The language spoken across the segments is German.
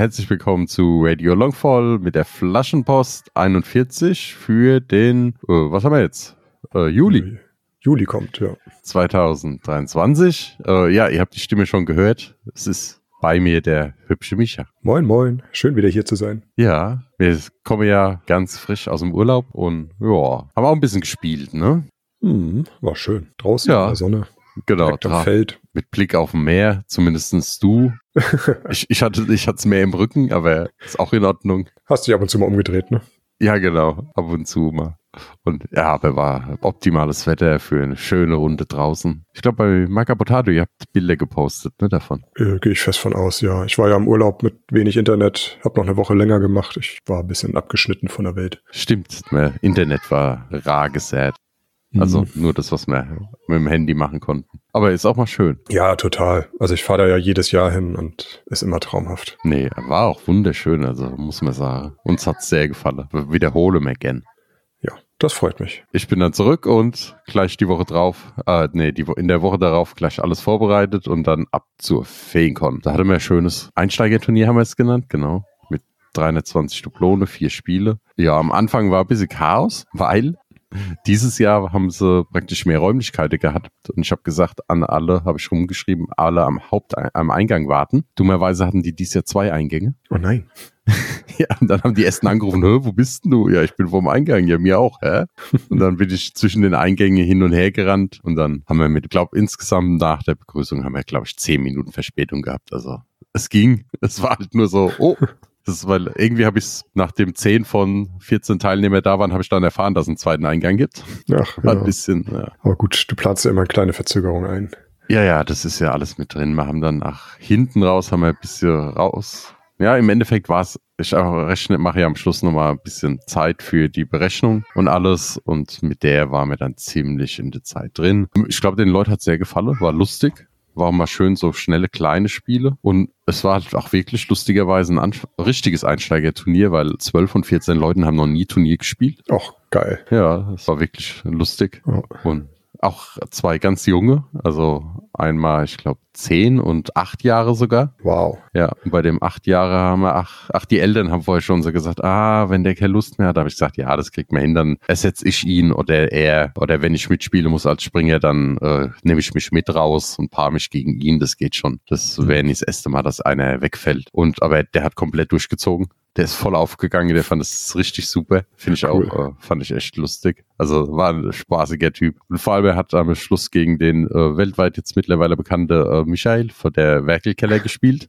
Herzlich willkommen zu Radio Longfall mit der Flaschenpost 41 für den, äh, was haben wir jetzt? Äh, Juli. Juli kommt, ja. 2023. Äh, ja, ihr habt die Stimme schon gehört. Es ist bei mir der hübsche Micha. Moin, moin. Schön wieder hier zu sein. Ja, wir kommen ja ganz frisch aus dem Urlaub und ja, haben auch ein bisschen gespielt, ne? Hm, war schön. Draußen Ja. in der Sonne. Genau, direkt am Feld. Mit Blick auf dem Meer, zumindestens du. ich, ich hatte ich hatte es mehr im Rücken, aber ist auch in Ordnung. Hast dich ab und zu mal umgedreht, ne? Ja, genau, ab und zu mal. Und ja, aber war optimales Wetter für eine schöne Runde draußen. Ich glaube, bei Maca Potato, ihr habt Bilder gepostet, ne, davon. Äh, Gehe ich fest von aus, ja. Ich war ja im Urlaub mit wenig Internet, hab noch eine Woche länger gemacht. Ich war ein bisschen abgeschnitten von der Welt. Stimmt, mein Internet war rar gesät. Also Mhm. nur das, was wir mit dem Handy machen konnten. Aber ist auch mal schön. Ja, total. Also ich fahre da ja jedes Jahr hin und ist immer traumhaft. Nee, war auch wunderschön, also muss man sagen. Uns hat's sehr gefallen. Wir wiederholen again. Ja, das freut mich. Ich bin dann zurück und gleich die Woche drauf, äh, nee, die, in der Woche darauf gleich alles vorbereitet und dann ab zur Feencon. Da hatten wir ein schönes Einsteigerturnier, haben wir es genannt, genau. Mit 320 Duplone, vier Spiele. Ja, am Anfang war ein bisschen Chaos, weil dieses Jahr haben sie praktisch mehr Räumlichkeiten gehabt. Und ich habe gesagt, an alle, habe ich rumgeschrieben, alle am Haupt am Eingang warten. Dummerweise hatten die dieses Jahr zwei Eingänge. Oh nein. Ja, und dann haben die Essen angerufen, wo bist denn du? Ja, ich bin vorm Eingang. Ja, mir auch, hä? Und dann bin ich zwischen den Eingängen hin und her gerannt und dann haben wir mit, glaub, insgesamt nach der Begrüßung haben wir, glaube ich, zehn Minuten Verspätung gehabt. Also, es ging. Es war halt nur so, oh. Das ist, weil irgendwie habe ich es, nachdem 10 von 14 Teilnehmer da waren, habe ich dann erfahren, dass es einen zweiten Eingang gibt. Ach, War ein ja. bisschen, ja. Aber gut, du planst ja immer eine kleine Verzögerung ein. Ja, ja, das ist ja alles mit drin. Wir haben dann nach hinten raus, haben wir ein bisschen raus. Ja, im Endeffekt war es, ich rechne, mache ja am Schluss nochmal ein bisschen Zeit für die Berechnung und alles. Und mit der waren wir dann ziemlich in der Zeit drin. Ich glaube, den Leuten hat sehr gefallen, war lustig. War mal schön so schnelle kleine Spiele. Und es war halt auch wirklich lustigerweise ein Anf richtiges Einsteigerturnier, weil 12 von 14 Leuten haben noch nie Turnier gespielt. Auch geil. Ja, es war wirklich lustig. Ja. Und auch zwei ganz junge, also einmal, ich glaube, zehn und acht Jahre sogar. Wow. Ja, und bei dem acht Jahre haben wir, ach, ach, die Eltern haben vorher schon so gesagt, ah, wenn der keine Lust mehr hat, habe ich gesagt, ja, das kriegt man hin, dann ersetze ich ihn oder er, oder wenn ich mitspielen muss als Springer, dann äh, nehme ich mich mit raus und paare mich gegen ihn, das geht schon. Das wäre nicht das erste Mal, dass einer wegfällt. Und, aber der hat komplett durchgezogen. Der ist voll aufgegangen, der fand es richtig super. Finde ich Cool. auch, äh, fand ich echt lustig. Also war ein spaßiger Typ. Und vor allem er hat am Schluss gegen den äh, weltweit jetzt mittlerweile bekannte äh, Michael von der Werkelkeller gespielt.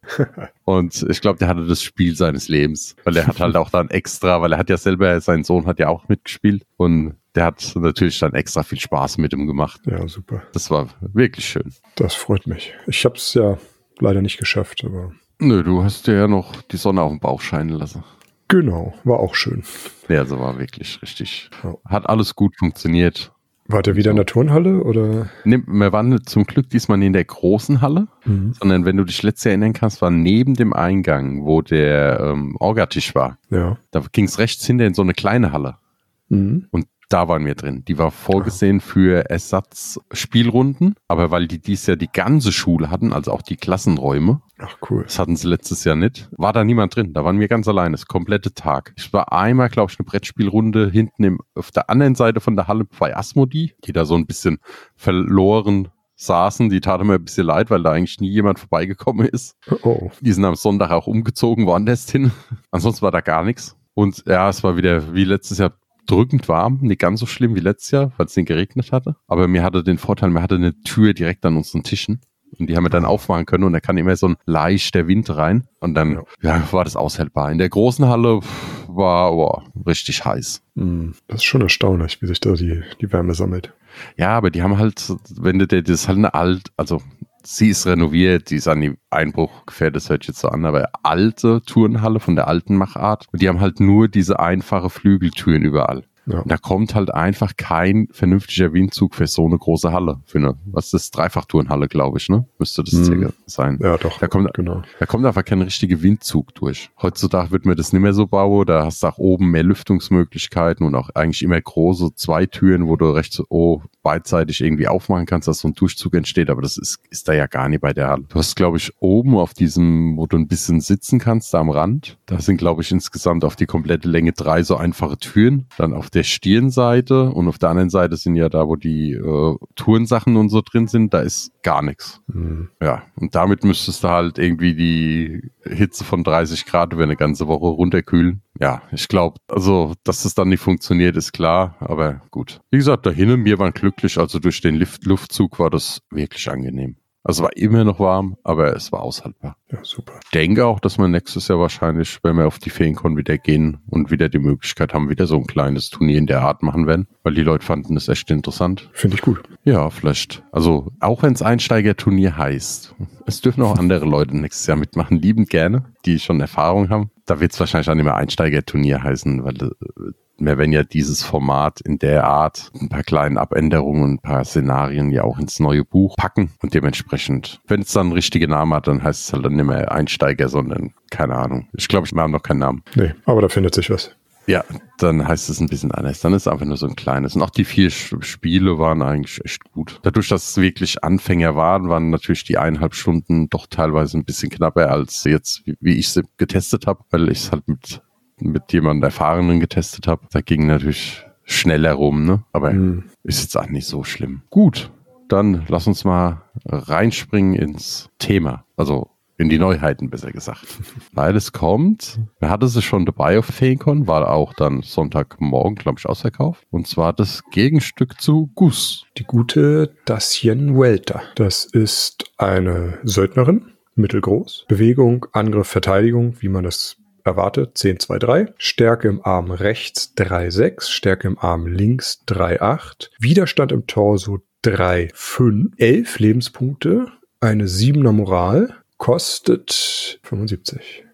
Und ich glaube, der hatte das Spiel seines Lebens. Weil er hat halt auch dann extra, weil er hat ja selber, sein Sohn hat ja auch mitgespielt. Und der hat natürlich dann extra viel Spaß mit ihm gemacht. Ja, super. Das war wirklich schön. Das freut mich. Ich habe es ja leider nicht geschafft, aber Nö, du hast dir ja noch die Sonne auf den Bauch scheinen lassen. genau, war auch schön. Ja, also war wirklich richtig. Ja. Hat alles gut funktioniert. Wart ihr wieder in der Turnhalle oder? Ne, Wir waren zum Glück diesmal nicht in der großen Halle, sondern wenn du dich letztes Jahr erinnern kannst, war neben dem Eingang, wo der ähm, Orgatisch war. Ja. Da ging es rechts hinter in so eine kleine Halle. Mhm. Und da waren wir drin. Die war vorgesehen für Ersatzspielrunden, aber weil die dies Jahr die ganze Schule hatten, also auch die Klassenräume, Ach cool. das hatten sie letztes Jahr nicht, war da niemand drin. Da waren wir ganz alleine, das komplette Tag. Ich war einmal, glaube ich, eine Brettspielrunde hinten im, auf der anderen Seite von der Halle bei Asmodi, die da so ein bisschen verloren saßen. Die taten mir ein bisschen leid, weil da eigentlich nie jemand vorbeigekommen ist. Oh. Die sind am Sonntag auch umgezogen, woanders hin. Ansonsten war da gar nichts. Und ja, es war wieder wie letztes Jahr drückend warm, nicht ganz so schlimm wie letztes Jahr, weil es nicht geregnet hatte. Aber mir hatte den Vorteil, mir hatte eine Tür direkt an unseren Tischen. und die haben wir dann aufmachen können und da kann immer so ein leichter Wind rein und dann ja. ja war das aushältbar. In der großen Halle war boah, richtig heiß. Hm, das ist schon erstaunlich, wie sich da die, die Wärme sammelt. Ja, aber die haben halt, wenn du das ist halt eine alt, also sie ist renoviert, die ist an die Einbruch gefährdet, das hört sich jetzt so an, aber alte Turnhalle von der alten Machart. Und die haben halt nur diese einfache Flügeltüren überall. Ja. Da kommt halt einfach kein vernünftiger Windzug für so eine große Halle. Für eine, was ist das? Dreifachtourenhalle, glaube ich, ne? Müsste das mhm. sein. Ja, doch. Da kommt, genau. da kommt einfach kein richtiger Windzug durch. Heutzutage wird mir das nicht mehr so bauen. Da hast du auch oben mehr Lüftungsmöglichkeiten und auch eigentlich immer große zwei Türen, wo du rechts, oh, beidseitig irgendwie aufmachen kannst, dass so ein Durchzug entsteht. Aber das ist, ist da ja gar nicht bei der Halle. Du hast, glaube ich, oben auf diesem, wo du ein bisschen sitzen kannst, da am Rand. Da sind, glaube ich, insgesamt auf die komplette Länge drei so einfache Türen. Dann auf der Stirnseite und auf der anderen Seite sind ja da, wo die äh, Tourensachen und so drin sind, da ist gar nichts. Mhm. Ja, und damit müsstest du halt irgendwie die Hitze von 30 Grad über eine ganze Woche runterkühlen. Ja, ich glaube, also, dass das dann nicht funktioniert, ist klar, aber gut. Wie gesagt, dahin, wir waren glücklich, also durch den Luft Luftzug war das wirklich angenehm. Also es war immer noch warm, aber es war aushaltbar. Ja, super. Ich denke auch, dass wir nächstes Jahr wahrscheinlich, wenn wir auf die Feenkon wieder gehen und wieder die Möglichkeit haben, wieder so ein kleines Turnier in der Art machen werden, weil die Leute fanden das echt interessant. Finde ich gut. Ja, vielleicht. Also auch wenn es Einsteigerturnier heißt, es dürfen auch andere Leute nächstes Jahr mitmachen, liebend gerne, die schon Erfahrung haben. Da wird es wahrscheinlich auch nicht mehr Einsteigerturnier heißen, weil äh, wir werden ja dieses Format in der Art ein paar kleinen Abänderungen ein paar Szenarien ja auch ins neue Buch packen und dementsprechend, wenn es dann einen richtigen Namen hat, dann heißt es halt dann nicht mehr Einsteiger, sondern keine Ahnung. Ich glaube, ich habe noch keinen Namen. Nee, aber da findet sich was. Ja, dann heißt es ein bisschen anders. Dann ist es einfach nur so ein kleines. Und auch die vier Spiele waren eigentlich echt gut. Dadurch, dass es wirklich Anfänger waren, waren natürlich die eineinhalb Stunden doch teilweise ein bisschen knapper als jetzt, wie ich sie getestet habe, weil ich es halt mit mit jemandem Erfahrenen getestet habe. Da ging natürlich schneller rum, ne? Aber mhm. ist jetzt auch nicht so schlimm. Gut, dann lass uns mal reinspringen ins Thema. Also in die Neuheiten, besser gesagt. Weil es kommt, wir hatten es schon dabei auf Feencon, war auch dann Sonntagmorgen, glaube ich, ausverkauft. Und zwar das Gegenstück zu Gus. Die gute Dacian Welter. Das ist eine Söldnerin, mittelgroß. Bewegung, Angriff, Verteidigung, wie man das erwartet 10, 2, 3. Stärke im Arm rechts 3, 6. Stärke im Arm links 3, 8. Widerstand im Torso 3, 5. 11 Lebenspunkte. Eine 7er Moral. Kostet 75.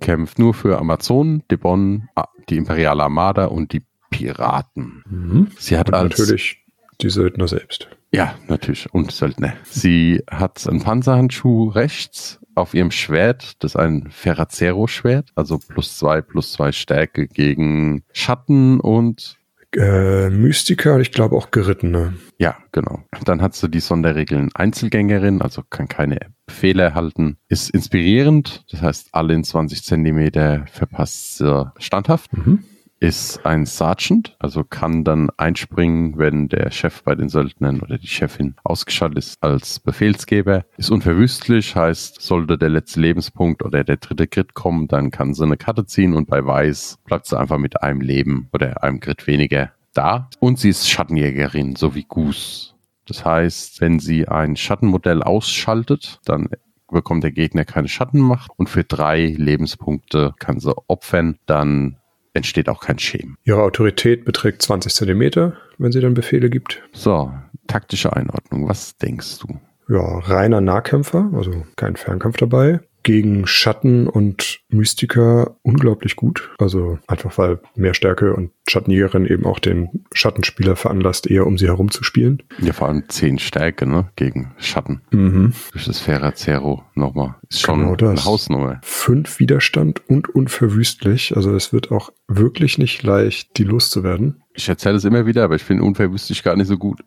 Kämpft nur für Amazonen, Debon, die Imperiale Armada und die Piraten. Mhm. Sie hat und als natürlich die Söldner selbst. Ja, natürlich. Und Söldner. Sie hat einen Panzerhandschuh rechts, auf ihrem Schwert, das ist ein Ferrazero-Schwert, also plus zwei, plus zwei Stärke gegen Schatten und äh, Mystiker und ich glaube auch Gerittene. Ja, genau. Dann hat sie die Sonderregeln Einzelgängerin, also kann keine Befehle erhalten. Ist inspirierend, das heißt, alle in 20 Zentimeter verpasst sie standhaft. Mhm ist ein Sergeant, also kann dann einspringen, wenn der Chef bei den Söldnern oder die Chefin ausgeschaltet ist als Befehlsgeber. Ist unverwüstlich, heißt, sollte der letzte Lebenspunkt oder der dritte Crit kommen, dann kann sie eine Karte ziehen und bei Weiß bleibt sie einfach mit einem Leben oder einem Crit weniger da. Und sie ist Schattenjägerin, so wie Goose. Das heißt, wenn sie ein Schattenmodell ausschaltet, dann bekommt der Gegner keine Schattenmacht und für drei Lebenspunkte kann sie opfern, dann entsteht auch kein Schämen. Ihre Autorität beträgt 20 Zentimeter, wenn sie dann Befehle gibt. So, taktische Einordnung. Was denkst du? Ja, reiner Nahkämpfer, also kein Fernkampf dabei gegen Schatten und Mystiker unglaublich gut. Also einfach weil mehr Stärke und Schattenjägerin eben auch den Schattenspieler veranlasst, eher um sie herumzuspielen. Ja, vor allem 10 Stärke, ne? Gegen Schatten. Mhm. Durch das Ferra Zero nochmal. Ist schon genau das. eine Hausnummer. Fünf Widerstand und unverwüstlich. Also es wird auch wirklich nicht leicht, die loszuwerden. Ich erzähle es immer wieder, aber ich finde unverwüstlich gar nicht so gut.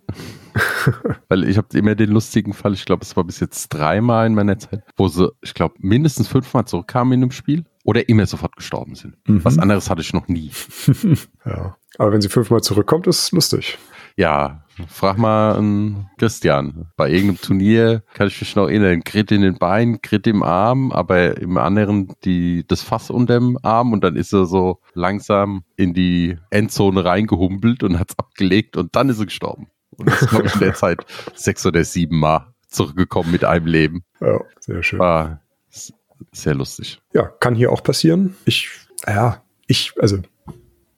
Weil ich habe immer den lustigen Fall, ich glaube, es war bis jetzt dreimal in meiner Zeit, wo sie, ich glaube, mindestens fünfmal zurückkamen in einem Spiel oder immer sofort gestorben sind. Mhm. Was anderes hatte ich noch nie. ja. Aber wenn sie fünfmal zurückkommt, ist es lustig. Ja, frag mal einen Christian. Bei irgendeinem Turnier kann ich mich noch erinnern. Grit in den Beinen, Grit im Arm, aber im anderen die, das Fass unter dem Arm und dann ist er so langsam in die Endzone reingehumpelt und hat's abgelegt und dann ist er gestorben. Und das glaube ich in der Zeit sechs oder sieben Mal zurückgekommen mit einem Leben. Ja, sehr schön. War sehr lustig. Ja, kann hier auch passieren. Ich, ja, ich, also,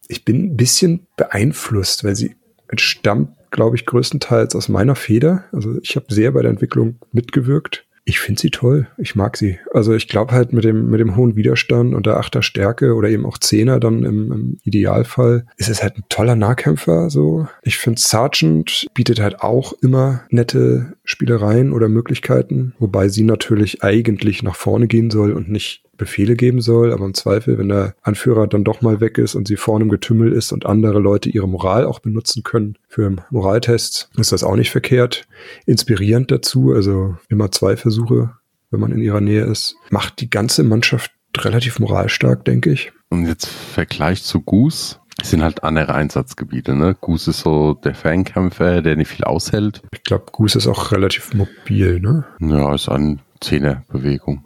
ich bin ein bisschen beeinflusst, weil sie entstammt, glaube ich, größtenteils aus meiner Feder. Also ich habe sehr bei der Entwicklung mitgewirkt. Ich finde sie toll. Ich mag sie. Also ich glaube halt mit dem, mit dem hohen Widerstand und der Achter Stärke oder eben auch Zehner dann im, im Idealfall ist es halt ein toller Nahkämpfer. So, ich finde Sergeant bietet halt auch immer nette Spielereien oder Möglichkeiten, wobei sie natürlich eigentlich nach vorne gehen soll und nicht Befehle geben soll, aber im Zweifel, wenn der Anführer dann doch mal weg ist und sie vorne im Getümmel ist und andere Leute ihre Moral auch benutzen können für Moraltests, ist das auch nicht verkehrt. Inspirierend dazu, also immer zwei Versuche, wenn man in ihrer Nähe ist, macht die ganze Mannschaft relativ moralstark, denke ich. Und jetzt Vergleich zu Goose, sind halt andere Einsatzgebiete, ne? Goose ist so der Fernkämpfer, der nicht viel aushält. Ich glaube, Goose ist auch relativ mobil, ne? Ja, ist eine Zehnerbewegung.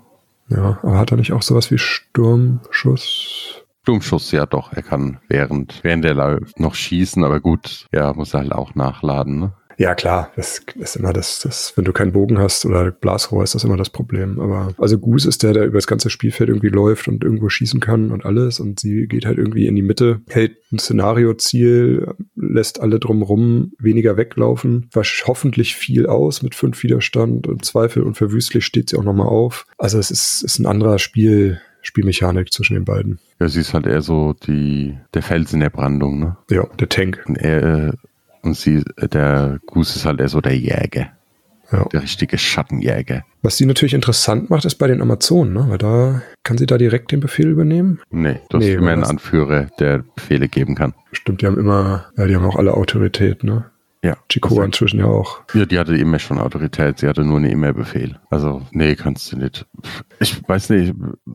Ja, aber hat er nicht auch sowas wie Sturmschuss? Sturmschuss, ja doch. Er kann während, während er läuft noch schießen, aber gut, ja, muss er halt auch nachladen, ne? Ja, klar, das ist immer das, das, wenn du keinen Bogen hast oder Blasrohr, ist das immer das Problem. Aber also Goose ist der, der über das ganze Spielfeld irgendwie läuft und irgendwo schießen kann und alles. Und sie geht halt irgendwie in die Mitte, hält ein Szenario-Ziel, lässt alle drumrum weniger weglaufen, wascht hoffentlich viel aus mit fünf Widerstand und Zweifel und verwüstlich steht sie auch nochmal auf. Also es ist, ist ein anderer Spiel, Spielmechanik zwischen den beiden. Ja, sie ist halt eher so die, der Fels in der Brandung, ne? Ja, der Tank. Und er, und sie, der Goose ist halt eher so der Jäger. Ja. Der richtige Schattenjäger. Was sie natürlich interessant macht, ist bei den Amazonen, ne? weil da kann sie da direkt den Befehl übernehmen. Nee, du hast Nee, immer einen das- Anführer, der Befehle geben kann. Stimmt, die haben immer, ja, die haben auch alle Autorität, ne? Ja. Chico Also- inzwischen ja auch. Ja, die hatte immer schon Autorität, sie hatte nur einen E-Mail-Befehl. Also, nee, kannst du nicht. Ich weiß nicht,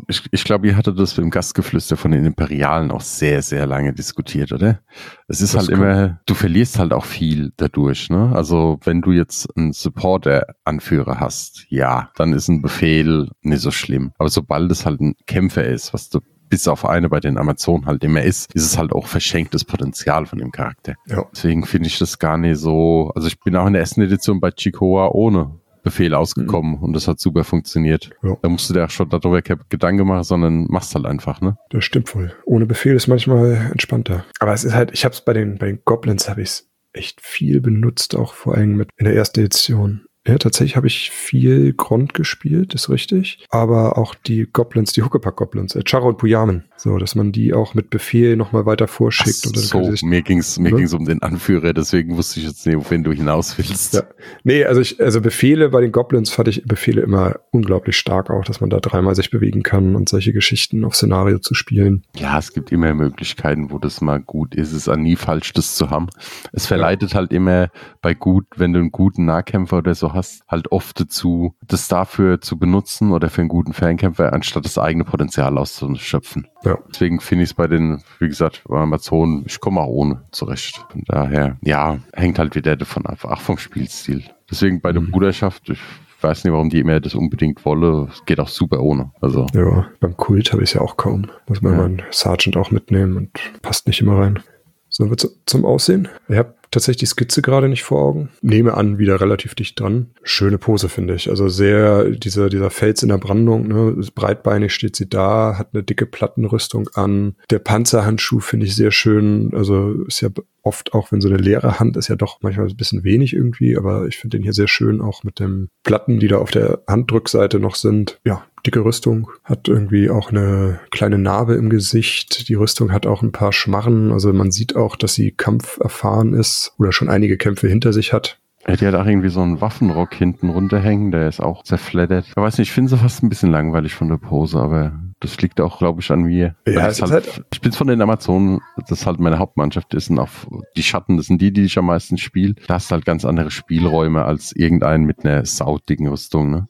ich, ich glaube, ihr hattet das im Gastgeflüster von den Imperialen auch sehr, sehr lange diskutiert, oder? Es ist Das halt immer, du verlierst halt auch viel dadurch, ne? Also, wenn du jetzt einen Supporter-Anführer hast, ja, dann ist ein Befehl nicht so schlimm. Aber sobald es halt ein Kämpfer ist, was du bis auf eine bei den Amazonen halt immer ist, ist es halt auch verschenktes Potenzial von dem Charakter. Ja. Deswegen finde ich das gar nicht so. Also ich bin auch in der ersten Edition bei Chikoa ohne Befehl ausgekommen und das hat super funktioniert. Ja. Da musst du dir auch schon darüber Gedanken machen, sondern machst halt einfach, ne? Das stimmt wohl. Ohne Befehl ist manchmal entspannter. Aber es ist halt, ich habe es bei den, bei den Goblins habe ich es echt viel benutzt, auch vor allem mit in der ersten Edition. Ja, tatsächlich habe ich viel Grund gespielt, ist richtig. Aber auch die Goblins, die Huckepack-Goblins, äh, Charo und Puyamen. So, dass man die auch mit Befehl nochmal weiter vorschickt. Ach und dann so, sich mir ging's mir Ne? ging's um den Anführer, deswegen wusste ich jetzt nicht, wohin du hinaus willst. Ja. Nee, also ich, also Befehle bei den Goblins fand ich Befehle immer unglaublich stark auch, dass man da dreimal sich bewegen kann und solche Geschichten auf Szenario zu spielen. Ja, es gibt immer Möglichkeiten, wo das mal gut ist. Es ist auch nie falsch, das zu haben. Es verleitet halt immer bei gut, wenn du einen guten Nahkämpfer oder so hast, halt oft dazu, das dafür zu benutzen oder für einen guten Fernkämpfer, anstatt das eigene Potenzial auszuschöpfen. Ja. Deswegen finde ich es bei den, wie gesagt, bei Amazonen, ich komme auch ohne zurecht. Von daher, ja, hängt halt wieder davon ab, auch vom Spielstil. Deswegen bei der Mhm. Bruderschaft, ich weiß nicht, warum die immer das unbedingt wolle. Es geht auch super ohne. Also, Ja, beim Kult habe ich es ja auch kaum. Muss man Ja. einen Sergeant auch mitnehmen und passt nicht immer rein. Sollen wir zu, zum Aussehen? Ich habe tatsächlich die Skizze gerade nicht vor Augen. Nehme an, wieder relativ dicht dran. Schöne Pose, finde ich. Also sehr, dieser, dieser Fels in der Brandung, ne? Breitbeinig steht sie da, hat eine dicke Plattenrüstung an. Der Panzerhandschuh finde ich sehr schön. Also ist ja oft auch, wenn so eine leere Hand ist, ja doch manchmal ein bisschen wenig irgendwie, aber ich finde den hier sehr schön, auch mit den Platten, die da auf der Handdrückseite noch sind. Ja, dicke Rüstung, hat irgendwie auch eine kleine Narbe im Gesicht. Die Rüstung hat auch ein paar Schmarren, also man sieht auch, dass sie kampferfahren ist oder schon einige Kämpfe hinter sich hat. Ja, die hat auch irgendwie so einen Waffenrock hinten runterhängen, der ist auch zerfleddert. Ich weiß nicht, ich finde sie fast ein bisschen langweilig von der Pose, aber das liegt auch, glaube ich, an mir. Ja, es das ist halt, ich bin von den Amazonen, das halt meine Hauptmannschaft ist und auf die Schatten, das sind die, die ich am meisten spiele. Da hast du halt ganz andere Spielräume als irgendeinen mit einer saudigen Rüstung, ne?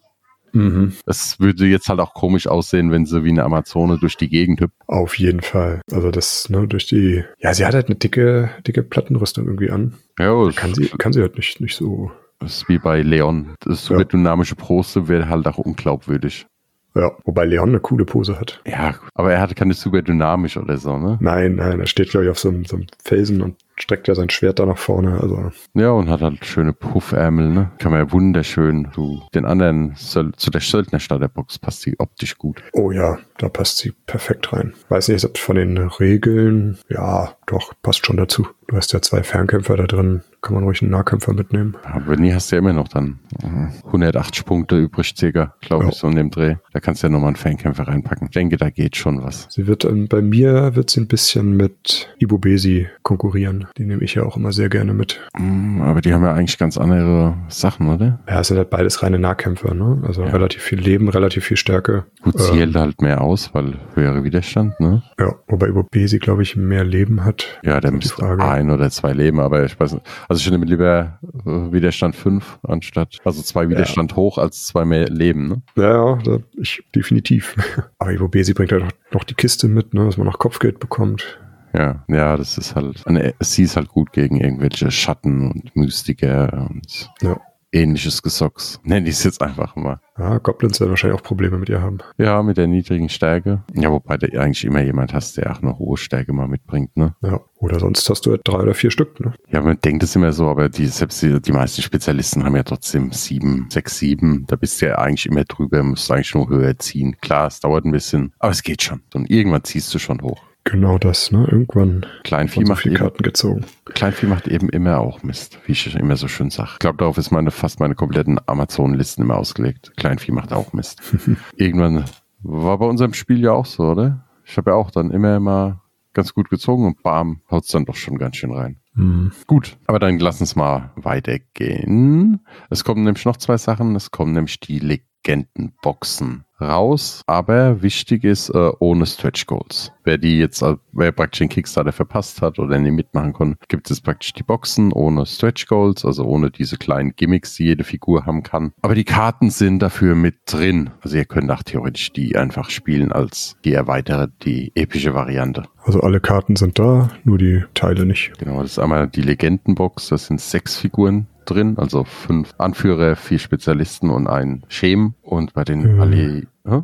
Mhm. Es würde jetzt halt auch komisch aussehen, wenn sie wie eine Amazone durch die Gegend hüpft. Auf jeden Fall. Also das, ne, durch die, ja, sie hat halt eine dicke, dicke Plattenrüstung irgendwie an. Ja, es Kann sie, kann sie halt nicht, nicht so, das ist wie bei Leon. Das Ja. super dynamische Pose wäre halt auch unglaubwürdig. Ja, wobei Leon eine coole Pose hat. Ja, aber er hatte keine super dynamisch oder so, ne? Nein, nein, er steht, glaube ich, auf so einem, so einem Felsen und streckt er sein Schwert da nach vorne. Also Ja, und hat halt schöne Puffärmel, ne? Kann man ja wunderschön zu den anderen, zu der Söldnerstadt-Box passt die optisch gut. Oh ja, da passt sie perfekt rein. Weiß nicht, ob von den Regeln, ja, doch, passt schon dazu. Du hast ja zwei Fernkämpfer da drin, kann man ruhig einen Nahkämpfer mitnehmen. Aber nie hast du ja immer noch dann äh, 180 Punkte übrig, circa, glaube Ja. ich, so in dem Dreh. Da kannst du ja nochmal einen Fernkämpfer reinpacken. Ich denke, da geht schon was. Sie wird ähm, bei mir wird sie ein bisschen mit Ibobesi konkurrieren. Die nehme ich ja auch immer sehr gerne mit. Mm, Aber die haben ja eigentlich ganz andere Sachen, oder? Ja, es sind halt beides reine Nahkämpfer, ne? Also Ja. relativ viel Leben, relativ viel Stärke. Gut, sie Ähm, hält halt mehr aus, weil höhere Widerstand, ne? Ja, wobei Ibobesi, glaube ich, mehr Leben hat. Ja, der müsste ein oder zwei leben, aber ich weiß nicht. Also ich nehme lieber äh, Widerstand 5 anstatt, also zwei Widerstand hoch als zwei mehr Leben, ne? Ja, ja, ich definitiv. Aber Ibobesi bringt halt auch noch die Kiste mit, ne, dass man noch Kopfgeld bekommt. Ja, ja, das ist halt, eine, sie ist halt gut gegen irgendwelche Schatten und Mystiker und Ja. ähnliches Gesocks. Nenne ich es jetzt einfach mal. Ja, Goblins werden wahrscheinlich auch Probleme mit ihr haben. Ja, mit der niedrigen Stärke. Ja, wobei du eigentlich immer jemand hast, der auch eine hohe Stärke mal mitbringt, ne? Ja. Oder sonst hast du halt drei oder vier Stück, ne? Ja, man denkt es immer so, aber die, selbst die, die meisten Spezialisten haben ja trotzdem sieben, sechs, sieben. Da bist du ja eigentlich immer drüber, musst du eigentlich nur höher ziehen. Klar, es dauert ein bisschen, aber es geht schon. Und irgendwann ziehst du schon hoch. Genau das, ne? Irgendwann Kleinvieh so macht, viele eben, Karten gezogen. Kleinvieh macht eben immer auch Mist, wie ich immer so schön sage. Ich glaube, darauf ist meine, fast meine kompletten Amazon-Listen immer ausgelegt. Kleinvieh macht auch Mist. irgendwann war bei unserem Spiel ja auch so, oder? Ich habe ja auch dann immer mal ganz gut gezogen und bam, haut's dann doch schon ganz schön rein. Hm. Gut, aber dann lass uns mal weitergehen. Es kommen nämlich noch zwei Sachen. Es kommen nämlich die Legendenboxen raus. Aber wichtig ist, äh, ohne Stretch Goals. Wer die jetzt, äh, wer praktisch den Kickstarter verpasst hat oder nicht mitmachen konnte, gibt es praktisch die Boxen ohne Stretch Goals, also ohne diese kleinen Gimmicks, die jede Figur haben kann. Aber die Karten sind dafür mit drin. Also ihr könnt auch theoretisch die einfach spielen als die erweiterte, die epische Variante. Also alle Karten sind da, nur die Teile nicht. Genau, das ist einmal die Legendenbox, das sind sechs Figuren drin, also fünf Anführer, vier Spezialisten und ein Schem. Und bei den Mhm. Ali, hä?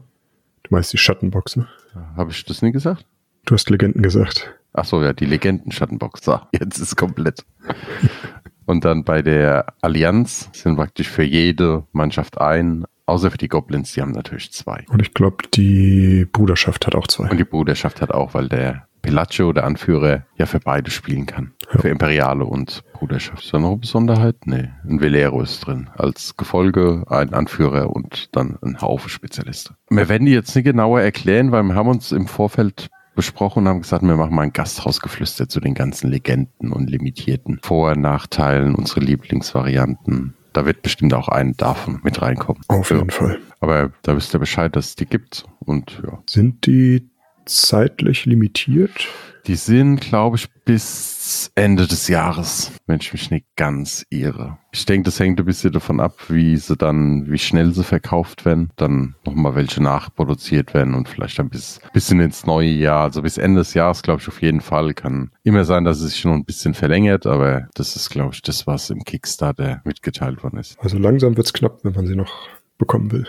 Du meinst die Schattenbox, ne? habe ich das nie gesagt? Du hast Legenden gesagt. Ach so, ja, die Legendenschattenbox. So, jetzt ist komplett. Und dann bei der Allianz sind praktisch für jede Mannschaft ein, außer für die Goblins, die haben natürlich zwei. Und ich glaube, die Bruderschaft hat auch zwei. Und die Bruderschaft hat auch, weil der Pelaccio, der Anführer, ja für beide spielen kann. Ja. Für Imperiale und Bruderschaft. Ist da noch eine Besonderheit? Nee. Ein Velero ist drin. Als Gefolge, ein Anführer und dann ein Haufen Spezialisten. Wir werden die jetzt nicht genauer erklären, weil wir haben uns im Vorfeld besprochen und haben gesagt, wir machen mal ein Gasthausgeflüster zu den ganzen Legenden und limitierten Vor- und Nachteilen, unsere Lieblingsvarianten. Da wird bestimmt auch ein davon mit reinkommen. Auf Ja. jeden Fall. Aber da wisst ihr Bescheid, dass es die gibt. Und ja, Sind die zeitlich limitiert? Die sind, glaube ich, bis Ende des Jahres, wenn ich mich nicht ganz irre. Ich denke, das hängt ein bisschen davon ab, wie sie dann, wie schnell sie verkauft werden, dann nochmal welche nachproduziert werden und vielleicht ein bis, bisschen ins neue Jahr, also bis Ende des Jahres, glaube ich, auf jeden Fall. Kann immer sein, dass es sich noch ein bisschen verlängert, aber das ist, glaube ich, das, was im Kickstarter mitgeteilt worden ist. Also langsam wird's knapp, wenn man sie noch bekommen will.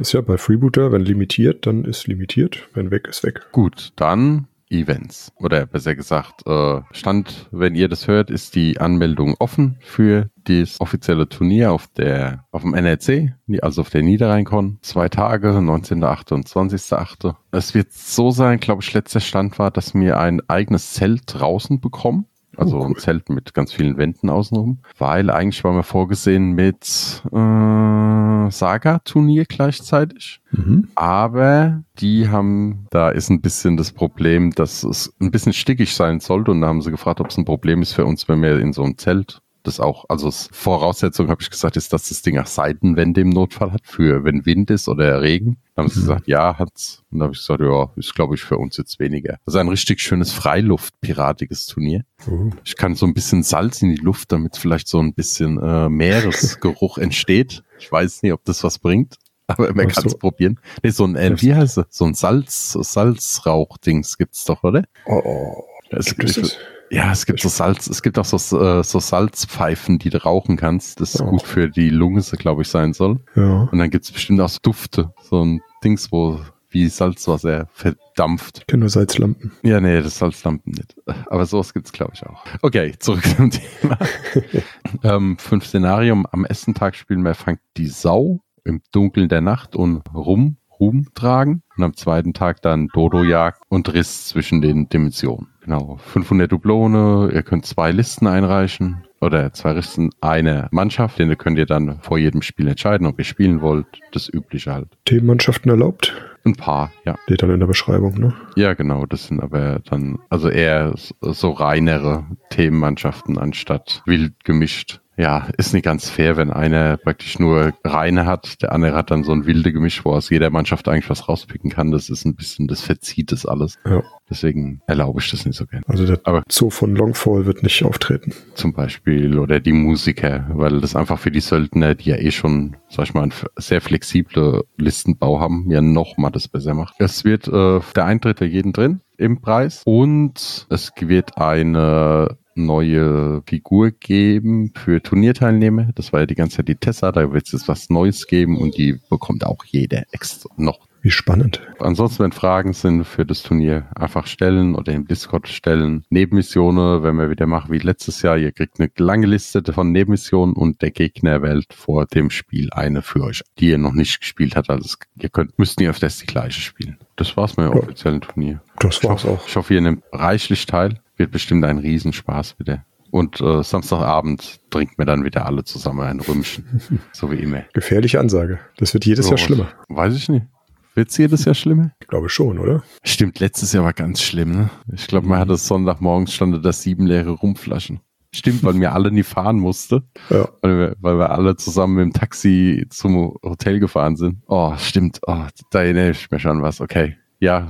Ist ja bei Freebooter, wenn limitiert, dann ist limitiert. Wenn weg, ist weg. Gut, dann Events. Oder besser gesagt, äh, Stand, wenn ihr das hört, ist die Anmeldung offen für das offizielle Turnier auf der auf dem NRC, also auf der Niederrheinkon. Zwei Tage, 19.8. und 20.8. Es wird so sein, glaube ich, letzter Stand war, dass wir ein eigenes Zelt draußen bekommen. Also Oh, cool. ein Zelt mit ganz vielen Wänden außenrum. Weil eigentlich war mir vorgesehen mit äh, Saga-Turnier gleichzeitig. Mhm. Aber die haben, da ist ein bisschen das Problem, dass es ein bisschen stickig sein sollte. Und da haben sie gefragt, ob es ein Problem ist für uns, wenn wir in so einem Zelt das auch, also als Voraussetzung habe ich gesagt, ist, dass das Ding auch Seitenwände im Notfall hat, für wenn Wind ist oder Regen. Da haben sie Mhm. gesagt, ja, hat's. Und da habe ich gesagt, ja, ist glaube ich für uns jetzt weniger. Also ein richtig schönes Freiluft-piratiges Turnier. Oh. Ich kann so ein bisschen Salz in die Luft, damit vielleicht so ein bisschen äh, Meeresgeruch entsteht. Ich weiß nicht, ob das was bringt, aber man kann es so. probieren. Nee, so ein, äh, wie heißt es? So ein Salz, Salzrauch-Dings gibt's doch, oder? Oh, oh. Es es gibt, das? Ja, es gibt so Salz, es gibt auch so, äh, so Salzpfeifen, die du rauchen kannst. Das Oh. gut für die Lunge, glaube ich, sein soll. Ja. Und dann gibt's bestimmt auch so Dufte, so ein Dings, wo wie Salzwasser verdampft. Ich kenne nur Salzlampen. Ja, nee, das Salzlampen nicht. Aber sowas gibt's glaube ich, auch. Okay, zurück zum Thema. ähm, fünf Szenarium. Am ersten Tag spielen wir Fangt die Sau im Dunkeln der Nacht und rum, Ruhm tragen. Und am zweiten Tag dann Dodo-Jagd und Riss zwischen den Dimensionen. Genau, 500 Dublone, ihr könnt zwei Listen einreichen oder zwei Listen, eine Mannschaft, den könnt ihr dann vor jedem Spiel entscheiden, ob ihr spielen wollt, das übliche halt. Themenmannschaften erlaubt? Ein paar, ja. Steht dann in der Beschreibung, ne? Ja, genau, das sind aber dann, also eher so reinere Themenmannschaften anstatt wild gemischt ja, ist nicht ganz fair, wenn einer praktisch nur reine hat, der andere hat dann so ein wilde Gemisch, wo aus jeder Mannschaft eigentlich was rauspicken kann. Das ist ein bisschen, das verzieht das alles. Ja. Deswegen erlaube ich das nicht so gerne. Also der Aber Zoo von Longfall wird nicht auftreten. Zum Beispiel oder die Musiker, weil das einfach für die Söldner, die ja eh schon, sag ich mal, sehr flexible Listenbau haben, ja nochmal das besser macht. Es wird äh, der Eintritt für jeden drin im Preis und es wird eine neue Figur geben für Turnierteilnehmer. Das war ja die ganze Zeit die Tessa, da wird es jetzt was Neues geben und die bekommt auch jeder extra noch. Wie spannend. Ansonsten, wenn Fragen sind für das Turnier, einfach stellen oder im Discord stellen. Nebenmissionen, wenn wir wieder machen wie letztes Jahr, ihr kriegt eine lange Liste von Nebenmissionen und der Gegner wählt vor dem Spiel eine für euch, die ihr noch nicht gespielt habt. Also ihr könnt, müsst nie öfters die gleiche spielen. Das war's mit dem ja. offiziellen Turnier. Das war's ich hoffe, auch. Ich hoffe, ihr nehmt reichlich teil. Wird bestimmt ein Riesenspaß wieder. Und äh, Samstagabend trinken wir dann wieder alle zusammen ein Rümmchen. so wie immer. Gefährliche Ansage. Das wird jedes so, Jahr schlimmer. Weiß ich nicht. Wird es jedes Jahr schlimmer? Ich glaube schon, oder? Stimmt, letztes Jahr war ganz schlimm, ne? Ich glaube, man hatte Sonntagmorgens stand da sieben leere Rumflaschen. Stimmt, weil wir alle nie fahren mussten. Ja. Weil wir, weil wir alle zusammen mit dem Taxi zum Hotel gefahren sind. Oh, stimmt. Oh, da erinnere ich mich schon was. Okay. Ja,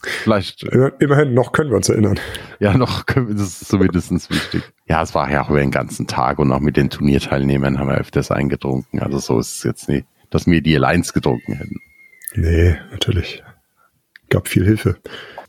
Vielleicht. Immerhin, noch können wir uns erinnern. Ja, noch können wir, das ist zumindest wichtig. Ja, es war ja auch über den ganzen Tag und auch mit den Turnierteilnehmern haben wir öfters eingetrunken. Also so ist es jetzt nicht, dass wir die Alliance getrunken hätten. Nee, natürlich. Gab viel Hilfe.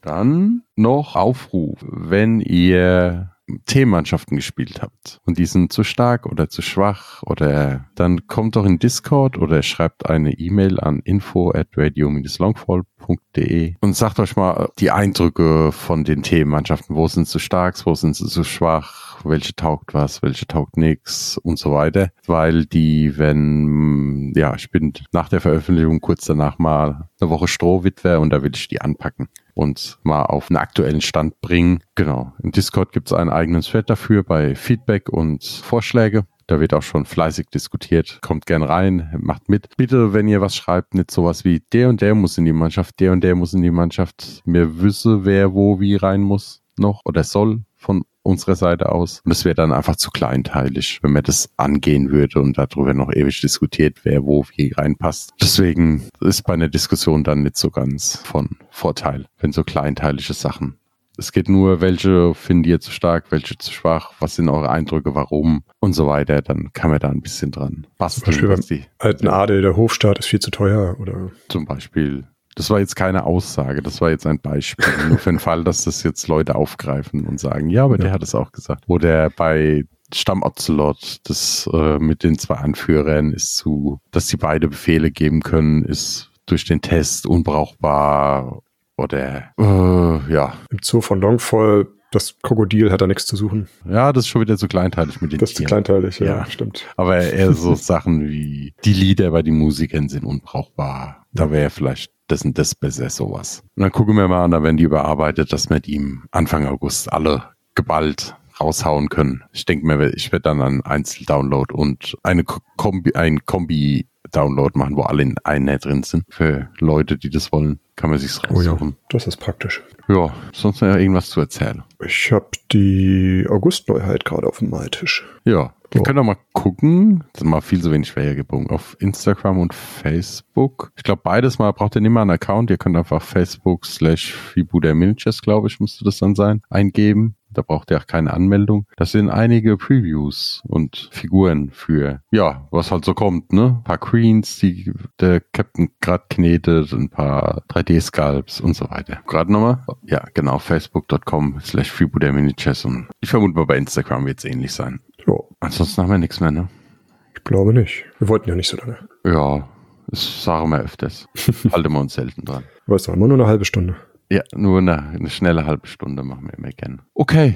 Dann noch Aufruf, wenn ihr Teammannschaften gespielt habt. Und die sind zu stark oder zu schwach oder dann kommt doch in Discord oder schreibt eine E-Mail an info at radio-longfall.de und sagt euch mal die Eindrücke von den Teammannschaften. Wo sind sie stark, wo sind sie zu schwach, welche taugt was, welche taugt nichts und so weiter. Weil die, wenn, ja, ich bin nach der Veröffentlichung kurz danach mal eine Woche Strohwitwer und da will ich die anpacken und mal auf einen aktuellen Stand bringen. Genau. Im Discord gibt es einen eigenen Thread dafür bei Feedback und Vorschläge. Da wird auch schon fleißig diskutiert. Kommt gern rein, macht mit. Bitte, wenn ihr was schreibt, nicht sowas wie der und der muss in die Mannschaft, der und der muss in die Mannschaft. Mir wüsste, wer wo wie rein muss noch oder soll von unserer Seite aus. Und es wäre dann einfach zu kleinteilig, wenn man das angehen würde und darüber noch ewig diskutiert, wer wo wie reinpasst. Deswegen ist bei einer Diskussion dann nicht so ganz von Vorteil, wenn so kleinteilige Sachen es geht nur, welche findet ihr zu stark, welche zu schwach, was sind eure Eindrücke, warum und so weiter. Dann kann man da ein bisschen dran basteln. Zum Beispiel beim alten Adel, der Hofstaat ist viel zu teuer, oder? Zum Beispiel. Das war jetzt keine Aussage, das war jetzt ein Beispiel. Nur für den Fall, dass das jetzt Leute aufgreifen und sagen, ja, aber ja. der hat es auch gesagt. Oder bei Stamm Ocelot, das äh, mit den zwei Anführern ist zu, dass sie beide Befehle geben können, ist durch den Test unbrauchbar oder äh, ja. Im Zoo von Longfall das Krokodil hat da nichts zu suchen. Ja, das ist schon wieder so kleinteilig mit den Das ist zu kleinteilig, ja, ja, stimmt. Aber eher so Sachen wie die Lieder bei den Musikern sind unbrauchbar. Da wäre vielleicht das besser sowas. Und dann gucken wir mal an, da werden die überarbeitet, dass wir die im Anfang August alle geballt raushauen können. Ich denke mir, ich werde dann einen Einzeldownload und eine Kombi, ein Kombi-Download machen, wo alle in einer drin sind. Für Leute, die das wollen, kann man sich's raussuchen. Oh ja, das ist praktisch. Ja, sonst noch irgendwas zu erzählen. Ich habe die August-Neuheit gerade auf dem Maltisch. Ja, wir können doch mal gucken. Das ist mal viel zu wenig Vorhergebogen. Auf Instagram und Facebook. Ich glaube, beides mal braucht ihr nicht mal einen Account. Ihr könnt einfach Facebook slash Fibuder Miniatures, glaube ich, müsste das dann sein, eingeben. Da braucht ihr auch keine Anmeldung. Das sind einige Previews und Figuren für, ja, was halt so kommt, ne? Ein paar Queens, die der Captain gerade knetet, ein paar 3D-Sculpts und so weiter. Gerade nochmal? Ja, genau, facebook.com slash Minichess und ich vermute mal bei Instagram wird es ähnlich sein. Ansonsten haben wir nichts mehr, ne? Ich glaube nicht. Wir wollten ja nicht so lange. Ja, Das sagen wir öfters. Halten wir uns selten dran. Aber es doch immer nur eine halbe Stunde. Ja, nur eine, eine schnelle halbe Stunde machen wir immer gerne. Okay,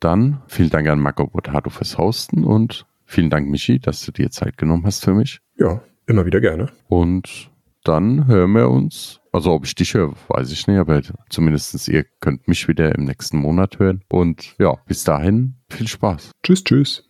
dann vielen Dank an Marco Botato fürs Hosten und vielen Dank, Michi, dass du dir Zeit genommen hast für mich. Ja, immer wieder gerne. Und dann hören wir uns. Also ob ich dich höre, weiß ich nicht, aber zumindest ihr könnt mich wieder im nächsten Monat hören. Und ja, bis dahin viel Spaß. Tschüss, tschüss.